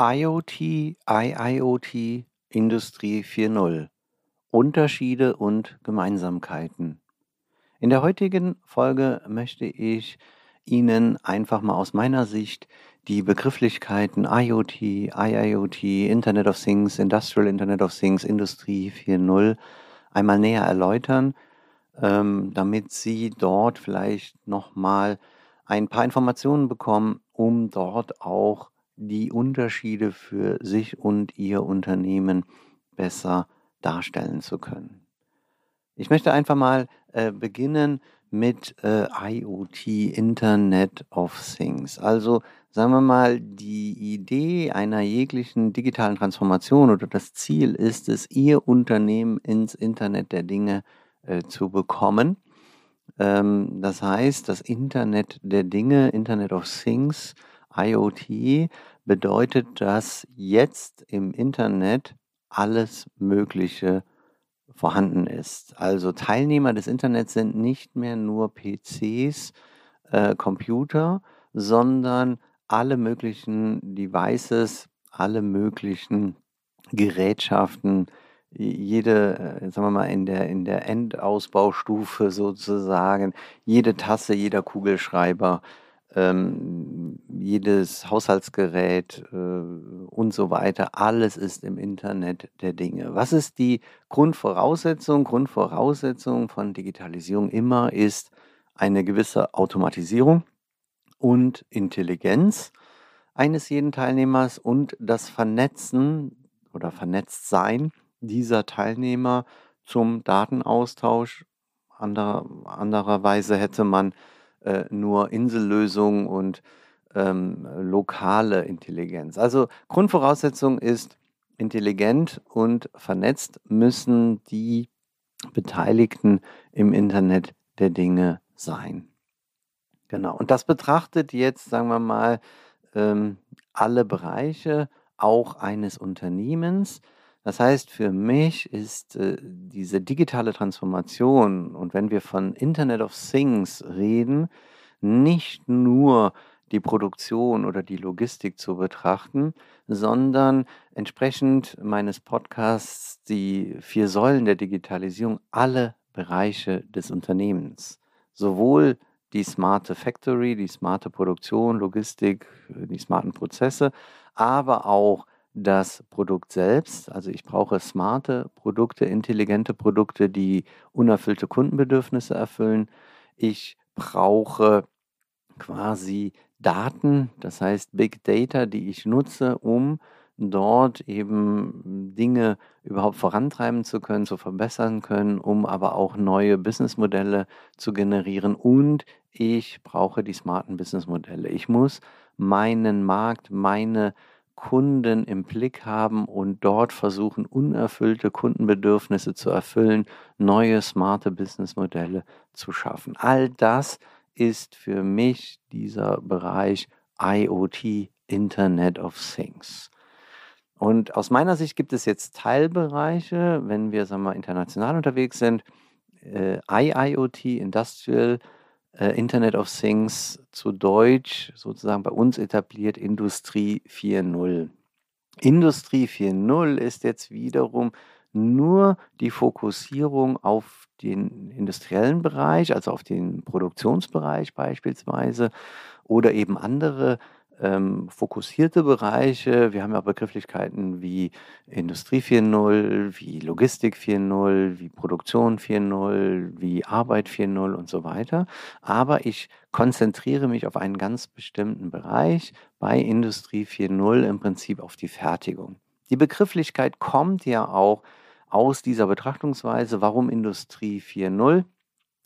IoT, IIoT, Industrie 4.0. Unterschiede und Gemeinsamkeiten. In der heutigen Folge möchte ich Ihnen einfach mal aus meiner Sicht die Begrifflichkeiten IoT, IIoT, Internet of Things, Industrial Internet of Things, Industrie 4.0 einmal näher erläutern, ähm, damit Sie dort vielleicht nochmal ein paar Informationen bekommen, um dort auch die Unterschiede für sich und Ihr Unternehmen besser darstellen zu können. Ich möchte einfach mal äh, beginnen mit äh, IoT, Internet of Things. Also sagen wir mal, die Idee einer jeglichen digitalen Transformation oder das Ziel ist es, Ihr Unternehmen ins Internet der Dinge äh, zu bekommen. Ähm, das heißt, das Internet der Dinge, Internet of Things, IoT bedeutet, dass jetzt im Internet alles Mögliche vorhanden ist. Also Teilnehmer des Internets sind nicht mehr nur PCs, äh, Computer, sondern alle möglichen Devices, alle möglichen Gerätschaften, jede, äh, sagen wir mal, in der, in der Endausbaustufe sozusagen, jede Tasse, jeder Kugelschreiber, ähm, jedes Haushaltsgerät äh, und so weiter, alles ist im Internet der Dinge. Was ist die Grundvoraussetzung? Grundvoraussetzung von Digitalisierung immer ist eine gewisse Automatisierung und Intelligenz eines jeden Teilnehmers und das Vernetzen oder Vernetztsein dieser Teilnehmer zum Datenaustausch. Anderer, andererweise hätte man äh, nur Insellösungen und ähm, lokale Intelligenz. Also Grundvoraussetzung ist, intelligent und vernetzt müssen die Beteiligten im Internet der Dinge sein. Genau. Und das betrachtet jetzt, sagen wir mal, ähm, alle Bereiche auch eines Unternehmens. Das heißt, für mich ist äh, diese digitale Transformation und wenn wir von Internet of Things reden, nicht nur die Produktion oder die Logistik zu betrachten, sondern entsprechend meines Podcasts die vier Säulen der Digitalisierung alle Bereiche des Unternehmens. Sowohl die smarte Factory, die smarte Produktion, Logistik, die smarten Prozesse, aber auch das Produkt selbst. Also ich brauche smarte Produkte, intelligente Produkte, die unerfüllte Kundenbedürfnisse erfüllen. Ich brauche quasi Daten, das heißt Big Data, die ich nutze, um dort eben Dinge überhaupt vorantreiben zu können, zu verbessern können, um aber auch neue Businessmodelle zu generieren. Und ich brauche die smarten Businessmodelle. Ich muss meinen Markt, meine Kunden im Blick haben und dort versuchen, unerfüllte Kundenbedürfnisse zu erfüllen, neue smarte Businessmodelle zu schaffen. All das ist für mich dieser Bereich IoT, Internet of Things. Und aus meiner Sicht gibt es jetzt Teilbereiche, wenn wir sagen wir, international unterwegs sind, äh, IIoT, Industrial äh, Internet of Things, zu Deutsch sozusagen bei uns etabliert Industrie 4.0. Industrie 4.0 ist jetzt wiederum nur die Fokussierung auf den industriellen Bereich, also auf den Produktionsbereich beispielsweise oder eben andere ähm, fokussierte Bereiche. Wir haben ja Begrifflichkeiten wie Industrie 4.0, wie Logistik 4.0, wie Produktion 4.0, wie Arbeit 4.0 und so weiter. Aber ich konzentriere mich auf einen ganz bestimmten Bereich bei Industrie 4.0 im Prinzip auf die Fertigung. Die Begrifflichkeit kommt ja auch aus dieser Betrachtungsweise. Warum Industrie 4.0?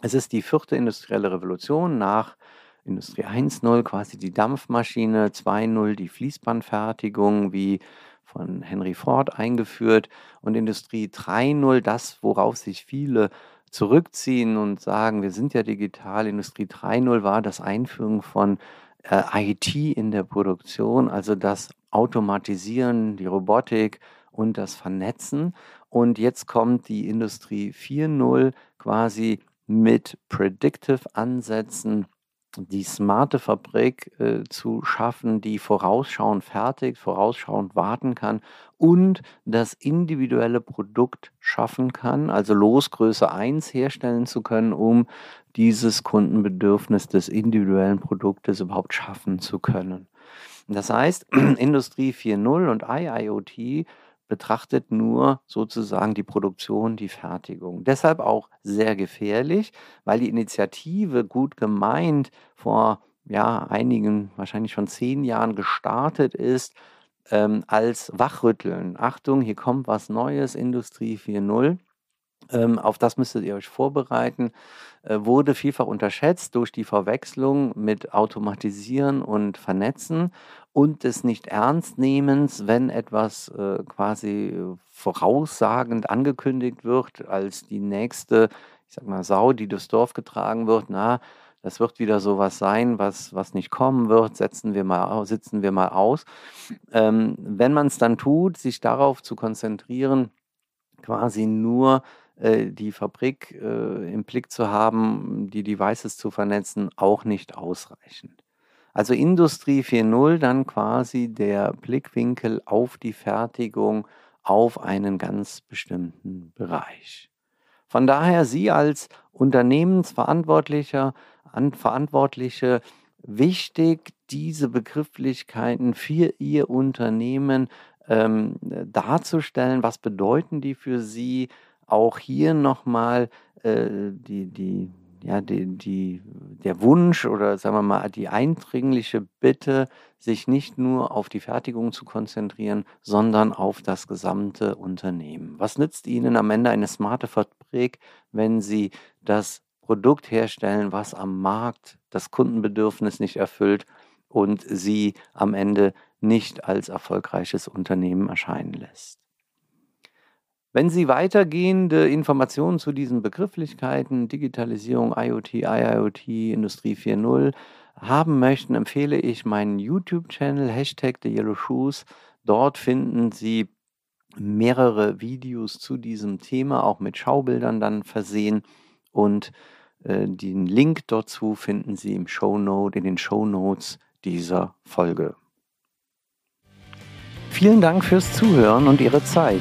Es ist die vierte industrielle Revolution nach Industrie 1.0 quasi die Dampfmaschine, 2.0 die Fließbandfertigung, wie von Henry Ford eingeführt und Industrie 3.0 das, worauf sich viele zurückziehen und sagen, wir sind ja digital. Industrie 3.0 war das Einführen von äh, IT in der Produktion, also das Automatisieren, die Robotik und das Vernetzen. Und jetzt kommt die Industrie 4.0 quasi mit Predictive-Ansätzen die smarte Fabrik äh, zu schaffen, die vorausschauend fertigt, vorausschauend warten kann und das individuelle Produkt schaffen kann, also Losgröße 1 herstellen zu können, um dieses Kundenbedürfnis des individuellen Produktes überhaupt schaffen zu können. Das heißt, Industrie 4.0 und IIoT betrachtet nur sozusagen die Produktion, die Fertigung. Deshalb auch sehr gefährlich, weil die Initiative gut gemeint vor ja, einigen, wahrscheinlich schon zehn Jahren gestartet ist, ähm, als Wachrütteln. Achtung, hier kommt was Neues, Industrie 4.0. Ähm, auf das müsstet ihr euch vorbereiten, äh, wurde vielfach unterschätzt durch die Verwechslung mit Automatisieren und Vernetzen und des Nicht-Ernstnehmens, wenn etwas äh, quasi voraussagend angekündigt wird als die nächste, ich sag mal, Sau, die durchs Dorf getragen wird. Na, das wird wieder sowas sein, was, was nicht kommen wird, setzen wir mal, sitzen wir mal aus. Ähm, wenn man es dann tut, sich darauf zu konzentrieren, quasi nur die Fabrik äh, im Blick zu haben, die Devices zu vernetzen, auch nicht ausreichend. Also Industrie 4.0 dann quasi der Blickwinkel auf die Fertigung auf einen ganz bestimmten Bereich. Von daher Sie als Unternehmensverantwortlicher, Verantwortliche, wichtig, diese Begrifflichkeiten für Ihr Unternehmen ähm, darzustellen. Was bedeuten die für Sie? Auch hier nochmal äh, die, die, ja, die, die, der Wunsch oder sagen wir mal die eindringliche Bitte, sich nicht nur auf die Fertigung zu konzentrieren, sondern auf das gesamte Unternehmen. Was nützt Ihnen am Ende eine smarte Fabrik, wenn Sie das Produkt herstellen, was am Markt das Kundenbedürfnis nicht erfüllt und Sie am Ende nicht als erfolgreiches Unternehmen erscheinen lässt? Wenn Sie weitergehende Informationen zu diesen Begrifflichkeiten, Digitalisierung, IoT, IIoT, Industrie 4.0 haben möchten, empfehle ich meinen YouTube-Channel, Hashtag The Yellow Shoes. Dort finden Sie mehrere Videos zu diesem Thema, auch mit Schaubildern dann versehen. Und äh, den Link dazu finden Sie im Shownote, in den Shownotes dieser Folge. Vielen Dank fürs Zuhören und Ihre Zeit.